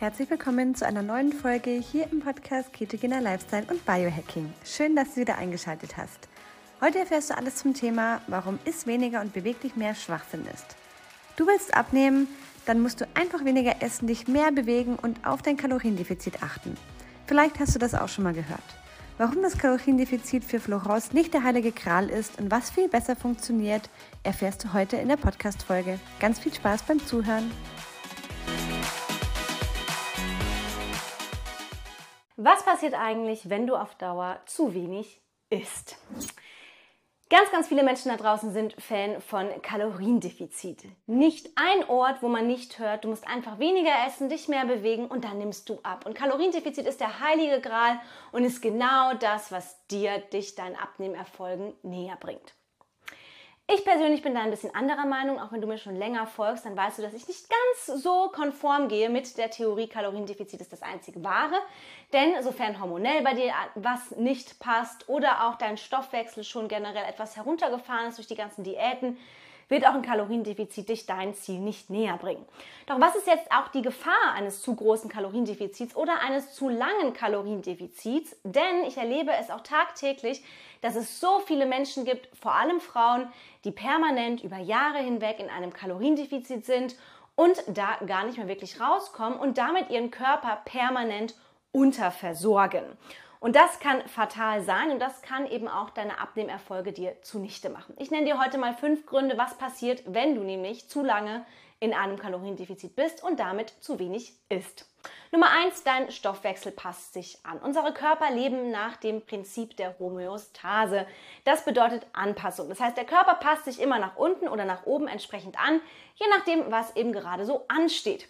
Herzlich willkommen zu einer neuen Folge hier im Podcast Ketogener Lifestyle und Biohacking. Schön, dass du wieder eingeschaltet hast. Heute erfährst du alles zum Thema, warum ist weniger und beweg dich mehr Schwachsinn ist. Du willst abnehmen, dann musst du einfach weniger essen, dich mehr bewegen und auf dein Kaloriendefizit achten. Vielleicht hast du das auch schon mal gehört. Warum das Kaloriendefizit für Florence nicht der heilige Kral ist und was viel besser funktioniert, erfährst du heute in der Podcast-Folge. Ganz viel Spaß beim Zuhören. Was passiert eigentlich, wenn du auf Dauer zu wenig isst? Ganz, ganz viele Menschen da draußen sind Fan von Kaloriendefizit. Nicht ein Ort, wo man nicht hört, du musst einfach weniger essen, dich mehr bewegen und dann nimmst du ab. Und Kaloriendefizit ist der heilige Gral und ist genau das, was dir, dich, deinen Abnehmerfolgen näher bringt. Ich persönlich bin da ein bisschen anderer Meinung, auch wenn du mir schon länger folgst, dann weißt du, dass ich nicht ganz so konform gehe mit der Theorie, Kaloriendefizit ist das einzige wahre. Denn sofern hormonell bei dir was nicht passt oder auch dein Stoffwechsel schon generell etwas heruntergefahren ist durch die ganzen Diäten, wird auch ein Kaloriendefizit dich dein Ziel nicht näher bringen. Doch was ist jetzt auch die Gefahr eines zu großen Kaloriendefizits oder eines zu langen Kaloriendefizits? Denn ich erlebe es auch tagtäglich, dass es so viele Menschen gibt, vor allem Frauen, die permanent über Jahre hinweg in einem Kaloriendefizit sind und da gar nicht mehr wirklich rauskommen und damit ihren Körper permanent unterversorgen. Und das kann fatal sein und das kann eben auch deine Abnehmerfolge dir zunichte machen. Ich nenne dir heute mal fünf Gründe, was passiert, wenn du nämlich zu lange in einem Kaloriendefizit bist und damit zu wenig isst. Nummer eins: Dein Stoffwechsel passt sich an. Unsere Körper leben nach dem Prinzip der Homöostase. Das bedeutet Anpassung. Das heißt, der Körper passt sich immer nach unten oder nach oben entsprechend an, je nachdem, was eben gerade so ansteht.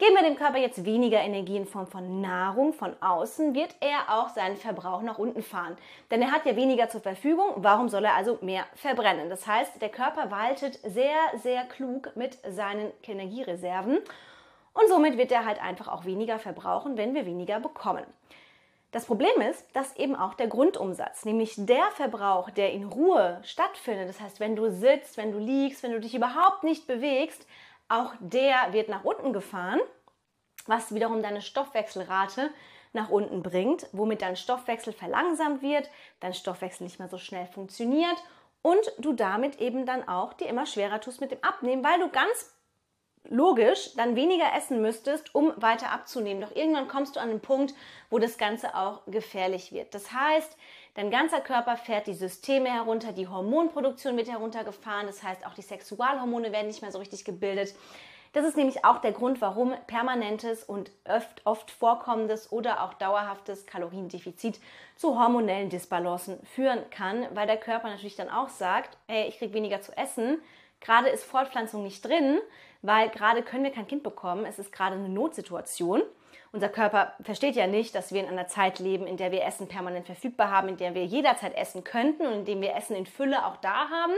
Geben wir dem Körper jetzt weniger Energie in Form von Nahrung von außen, wird er auch seinen Verbrauch nach unten fahren. Denn er hat ja weniger zur Verfügung, warum soll er also mehr verbrennen? Das heißt, der Körper waltet sehr, sehr klug mit seinen Energiereserven und somit wird er halt einfach auch weniger verbrauchen, wenn wir weniger bekommen. Das Problem ist, dass eben auch der Grundumsatz, nämlich der Verbrauch, der in Ruhe stattfindet, das heißt, wenn du sitzt, wenn du liegst, wenn du dich überhaupt nicht bewegst, auch der wird nach unten gefahren, was wiederum deine Stoffwechselrate nach unten bringt, womit dein Stoffwechsel verlangsamt wird, dein Stoffwechsel nicht mehr so schnell funktioniert und du damit eben dann auch dir immer schwerer tust mit dem Abnehmen, weil du ganz logisch dann weniger essen müsstest, um weiter abzunehmen. Doch irgendwann kommst du an den Punkt, wo das Ganze auch gefährlich wird. Das heißt, dein ganzer Körper fährt die Systeme herunter, die Hormonproduktion wird heruntergefahren, das heißt auch die Sexualhormone werden nicht mehr so richtig gebildet. Das ist nämlich auch der Grund, warum permanentes und oft, oft vorkommendes oder auch dauerhaftes Kaloriendefizit zu hormonellen Disbalancen führen kann, weil der Körper natürlich dann auch sagt, hey, ich kriege weniger zu essen, gerade ist Fortpflanzung nicht drin, weil gerade können wir kein Kind bekommen, es ist gerade eine Notsituation. Unser Körper versteht ja nicht, dass wir in einer Zeit leben, in der wir Essen permanent verfügbar haben, in der wir jederzeit essen könnten und in dem wir Essen in Fülle auch da haben.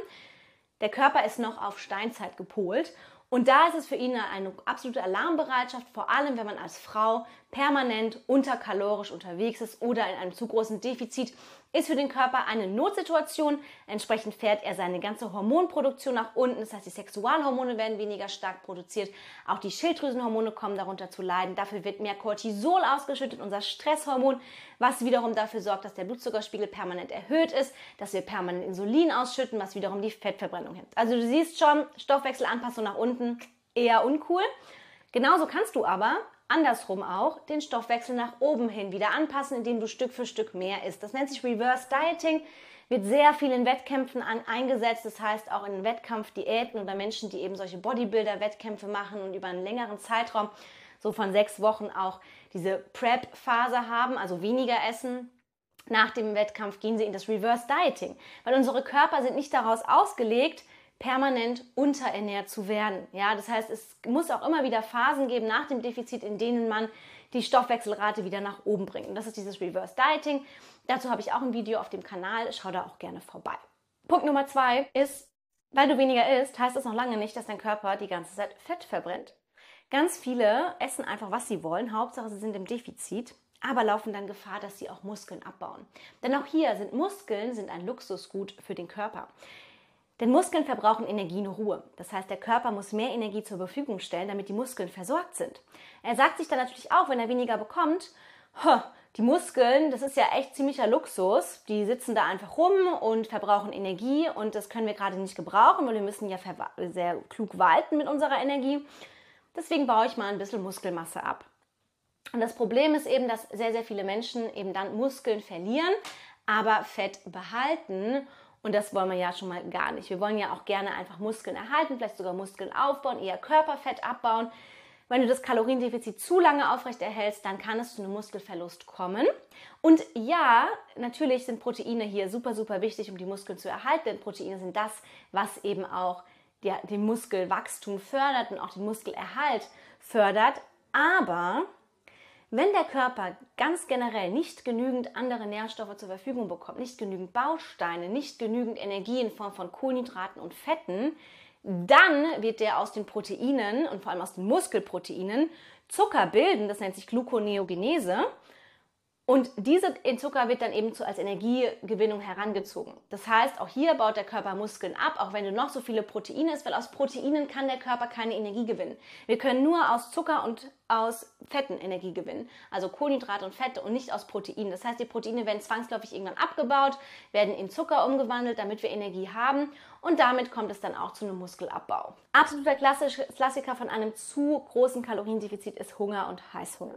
Der Körper ist noch auf Steinzeit gepolt und da ist es für ihn eine absolute Alarmbereitschaft, vor allem wenn man als Frau permanent unterkalorisch unterwegs ist oder in einem zu großen Defizit, ist für den Körper eine Notsituation. Entsprechend fährt er seine ganze Hormonproduktion nach unten. Das heißt, die Sexualhormone werden weniger stark produziert. Auch die Schilddrüsenhormone kommen darunter zu leiden. Dafür wird mehr Cortisol ausgeschüttet, unser Stresshormon, was wiederum dafür sorgt, dass der Blutzuckerspiegel permanent erhöht ist, dass wir permanent Insulin ausschütten, was wiederum die Fettverbrennung hemmt. Also du siehst schon, Stoffwechselanpassung nach unten eher uncool. Genauso kannst du aber andersrum auch den Stoffwechsel nach oben hin wieder anpassen, indem du Stück für Stück mehr isst. Das nennt sich Reverse Dieting, wird sehr viel in Wettkämpfen an, eingesetzt. Das heißt auch in Wettkampfdiäten oder Menschen, die eben solche Bodybuilder-Wettkämpfe machen und über einen längeren Zeitraum, so von sechs Wochen auch diese Prep-Phase haben, also weniger essen. Nach dem Wettkampf gehen sie in das Reverse Dieting, weil unsere Körper sind nicht daraus ausgelegt, permanent unterernährt zu werden. Ja, das heißt, es muss auch immer wieder Phasen geben nach dem Defizit, in denen man die Stoffwechselrate wieder nach oben bringt. Und das ist dieses Reverse Dieting. Dazu habe ich auch ein Video auf dem Kanal. Schau da auch gerne vorbei. Punkt Nummer zwei ist, weil du weniger isst, heißt das noch lange nicht, dass dein Körper die ganze Zeit Fett verbrennt. Ganz viele essen einfach, was sie wollen. Hauptsache, sie sind im Defizit aber laufen dann Gefahr, dass sie auch Muskeln abbauen. Denn auch hier sind Muskeln sind ein Luxusgut für den Körper. Denn Muskeln verbrauchen Energie in Ruhe. Das heißt, der Körper muss mehr Energie zur Verfügung stellen, damit die Muskeln versorgt sind. Er sagt sich dann natürlich auch, wenn er weniger bekommt, die Muskeln, das ist ja echt ziemlicher Luxus. Die sitzen da einfach rum und verbrauchen Energie und das können wir gerade nicht gebrauchen, weil wir müssen ja sehr klug walten mit unserer Energie. Deswegen baue ich mal ein bisschen Muskelmasse ab. Und das Problem ist eben, dass sehr, sehr viele Menschen eben dann Muskeln verlieren, aber Fett behalten. Und das wollen wir ja schon mal gar nicht. Wir wollen ja auch gerne einfach Muskeln erhalten, vielleicht sogar Muskeln aufbauen, eher Körperfett abbauen. Wenn du das Kaloriendefizit zu lange aufrechterhältst, dann kann es zu einem Muskelverlust kommen. Und ja, natürlich sind Proteine hier super, super wichtig, um die Muskeln zu erhalten. Denn Proteine sind das, was eben auch den Muskelwachstum fördert und auch den Muskelerhalt fördert. Aber wenn der Körper ganz generell nicht genügend andere Nährstoffe zur Verfügung bekommt, nicht genügend Bausteine, nicht genügend Energie in Form von Kohlenhydraten und Fetten, dann wird der aus den Proteinen und vor allem aus den Muskelproteinen Zucker bilden, das nennt sich Gluconeogenese. Und dieser Zucker wird dann eben als Energiegewinnung herangezogen. Das heißt, auch hier baut der Körper Muskeln ab, auch wenn du noch so viele Proteine isst, weil aus Proteinen kann der Körper keine Energie gewinnen. Wir können nur aus Zucker und aus Fetten Energie gewinnen, also Kohlenhydrate und Fette und nicht aus Proteinen. Das heißt, die Proteine werden zwangsläufig irgendwann abgebaut, werden in Zucker umgewandelt, damit wir Energie haben und damit kommt es dann auch zu einem Muskelabbau. Absoluter Klassiker von einem zu großen Kaloriendefizit ist Hunger und Heißhunger.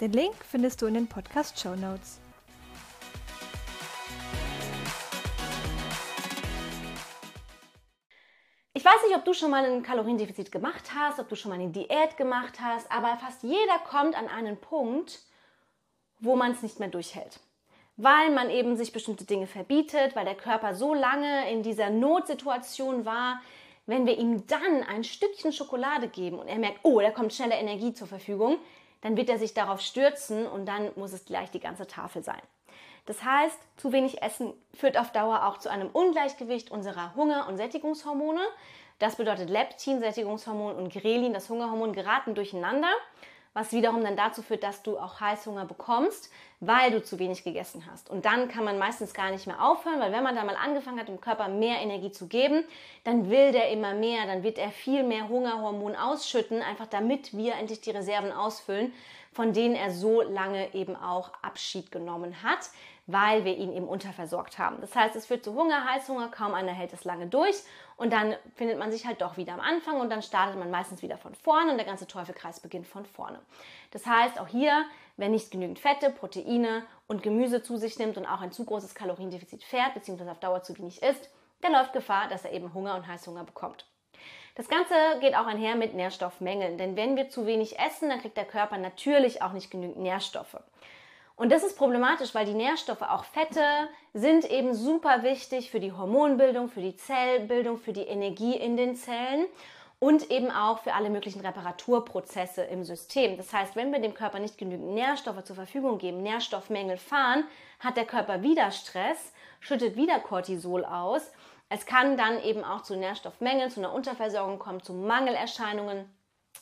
Den Link findest du in den Podcast Show Notes. Ich weiß nicht, ob du schon mal ein Kaloriendefizit gemacht hast, ob du schon mal eine Diät gemacht hast, aber fast jeder kommt an einen Punkt, wo man es nicht mehr durchhält. Weil man eben sich bestimmte Dinge verbietet, weil der Körper so lange in dieser Notsituation war, wenn wir ihm dann ein Stückchen Schokolade geben und er merkt, oh, da kommt schnelle Energie zur Verfügung, dann wird er sich darauf stürzen und dann muss es gleich die ganze Tafel sein. Das heißt, zu wenig Essen führt auf Dauer auch zu einem Ungleichgewicht unserer Hunger- und Sättigungshormone. Das bedeutet Leptin, Sättigungshormon und Grelin, das Hungerhormon, geraten durcheinander was wiederum dann dazu führt, dass du auch Heißhunger bekommst, weil du zu wenig gegessen hast. Und dann kann man meistens gar nicht mehr aufhören, weil wenn man da mal angefangen hat, dem Körper mehr Energie zu geben, dann will der immer mehr, dann wird er viel mehr Hungerhormon ausschütten, einfach damit wir endlich die Reserven ausfüllen, von denen er so lange eben auch Abschied genommen hat weil wir ihn eben unterversorgt haben. Das heißt, es führt zu Hunger, Heißhunger, kaum einer hält es lange durch und dann findet man sich halt doch wieder am Anfang und dann startet man meistens wieder von vorne und der ganze Teufelkreis beginnt von vorne. Das heißt, auch hier, wer nicht genügend Fette, Proteine und Gemüse zu sich nimmt und auch ein zu großes Kaloriendefizit fährt, beziehungsweise auf Dauer zu wenig isst, der läuft Gefahr, dass er eben Hunger und Heißhunger bekommt. Das Ganze geht auch einher mit Nährstoffmängeln, denn wenn wir zu wenig essen, dann kriegt der Körper natürlich auch nicht genügend Nährstoffe. Und das ist problematisch, weil die Nährstoffe, auch Fette, sind eben super wichtig für die Hormonbildung, für die Zellbildung, für die Energie in den Zellen und eben auch für alle möglichen Reparaturprozesse im System. Das heißt, wenn wir dem Körper nicht genügend Nährstoffe zur Verfügung geben, Nährstoffmängel fahren, hat der Körper wieder Stress, schüttet wieder Cortisol aus. Es kann dann eben auch zu Nährstoffmängeln, zu einer Unterversorgung kommen, zu Mangelerscheinungen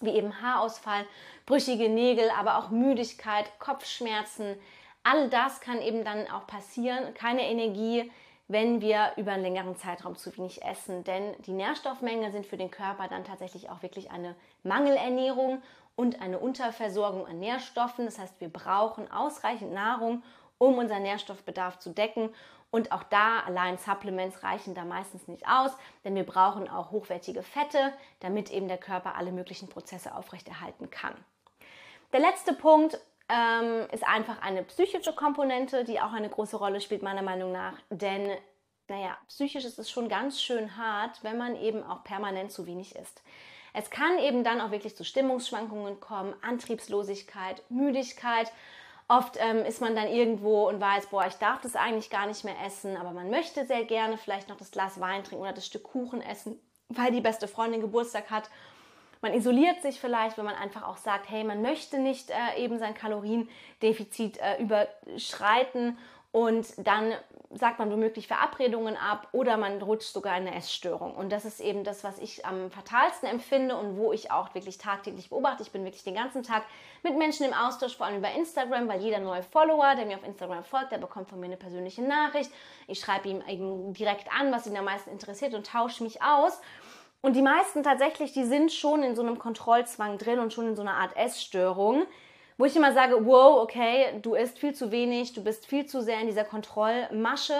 wie eben Haarausfall, brüchige Nägel, aber auch Müdigkeit, Kopfschmerzen. All das kann eben dann auch passieren. Keine Energie, wenn wir über einen längeren Zeitraum zu wenig essen. Denn die Nährstoffmenge sind für den Körper dann tatsächlich auch wirklich eine Mangelernährung und eine Unterversorgung an Nährstoffen. Das heißt, wir brauchen ausreichend Nahrung, um unseren Nährstoffbedarf zu decken. Und auch da allein Supplements reichen da meistens nicht aus, denn wir brauchen auch hochwertige Fette, damit eben der Körper alle möglichen Prozesse aufrechterhalten kann. Der letzte Punkt ähm, ist einfach eine psychische Komponente, die auch eine große Rolle spielt, meiner Meinung nach. Denn, naja, psychisch ist es schon ganz schön hart, wenn man eben auch permanent zu wenig isst. Es kann eben dann auch wirklich zu Stimmungsschwankungen kommen, Antriebslosigkeit, Müdigkeit Oft ähm, ist man dann irgendwo und weiß, boah, ich darf das eigentlich gar nicht mehr essen, aber man möchte sehr gerne vielleicht noch das Glas Wein trinken oder das Stück Kuchen essen, weil die beste Freundin Geburtstag hat. Man isoliert sich vielleicht, wenn man einfach auch sagt, hey, man möchte nicht äh, eben sein Kaloriendefizit äh, überschreiten und dann sagt man womöglich Verabredungen ab oder man rutscht sogar in eine Essstörung. Und das ist eben das, was ich am fatalsten empfinde und wo ich auch wirklich tagtäglich beobachte. Ich bin wirklich den ganzen Tag mit Menschen im Austausch, vor allem über Instagram, weil jeder neue Follower, der mir auf Instagram folgt, der bekommt von mir eine persönliche Nachricht. Ich schreibe ihm eben direkt an, was ihn am meisten interessiert und tausche mich aus. Und die meisten tatsächlich, die sind schon in so einem Kontrollzwang drin und schon in so einer Art Essstörung wo ich immer sage, wow, okay, du isst viel zu wenig, du bist viel zu sehr in dieser Kontrollmasche.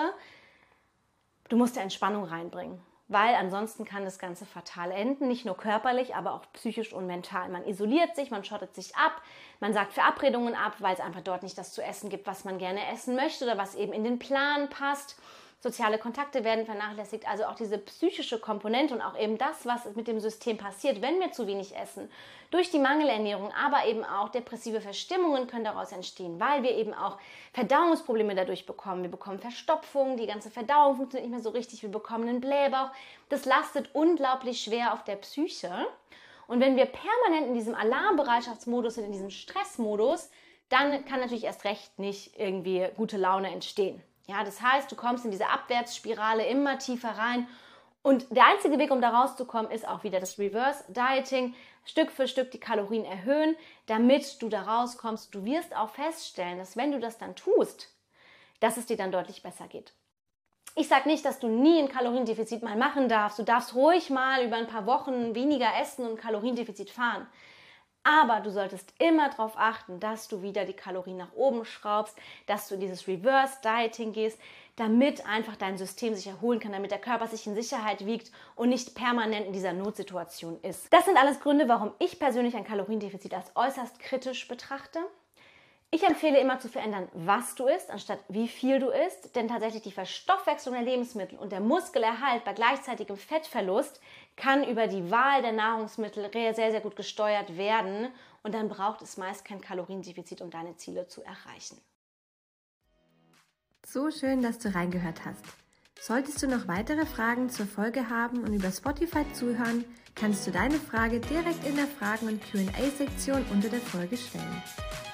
Du musst ja Entspannung reinbringen, weil ansonsten kann das Ganze fatal enden, nicht nur körperlich, aber auch psychisch und mental. Man isoliert sich, man schottet sich ab, man sagt Verabredungen ab, weil es einfach dort nicht das zu essen gibt, was man gerne essen möchte oder was eben in den Plan passt. Soziale Kontakte werden vernachlässigt, also auch diese psychische Komponente und auch eben das, was mit dem System passiert, wenn wir zu wenig essen. Durch die Mangelernährung, aber eben auch depressive Verstimmungen können daraus entstehen, weil wir eben auch Verdauungsprobleme dadurch bekommen. Wir bekommen Verstopfung, die ganze Verdauung funktioniert nicht mehr so richtig, wir bekommen einen Blähbauch. Das lastet unglaublich schwer auf der Psyche. Und wenn wir permanent in diesem Alarmbereitschaftsmodus sind, in diesem Stressmodus, dann kann natürlich erst recht nicht irgendwie gute Laune entstehen. Ja, das heißt, du kommst in diese Abwärtsspirale immer tiefer rein. Und der einzige Weg, um da rauszukommen, ist auch wieder das Reverse Dieting. Stück für Stück die Kalorien erhöhen, damit du da rauskommst. Du wirst auch feststellen, dass wenn du das dann tust, dass es dir dann deutlich besser geht. Ich sage nicht, dass du nie ein Kaloriendefizit mal machen darfst. Du darfst ruhig mal über ein paar Wochen weniger essen und Kaloriendefizit fahren. Aber du solltest immer darauf achten, dass du wieder die Kalorien nach oben schraubst, dass du in dieses Reverse Dieting gehst, damit einfach dein System sich erholen kann, damit der Körper sich in Sicherheit wiegt und nicht permanent in dieser Notsituation ist. Das sind alles Gründe, warum ich persönlich ein Kaloriendefizit als äußerst kritisch betrachte. Ich empfehle immer zu verändern, was du isst, anstatt wie viel du isst, denn tatsächlich die Verstoffwechslung der Lebensmittel und der Muskelerhalt bei gleichzeitigem Fettverlust kann über die Wahl der Nahrungsmittel sehr, sehr gut gesteuert werden und dann braucht es meist kein Kaloriendefizit, um deine Ziele zu erreichen. So schön, dass du reingehört hast. Solltest du noch weitere Fragen zur Folge haben und über Spotify zuhören, kannst du deine Frage direkt in der Fragen- und QA-Sektion unter der Folge stellen.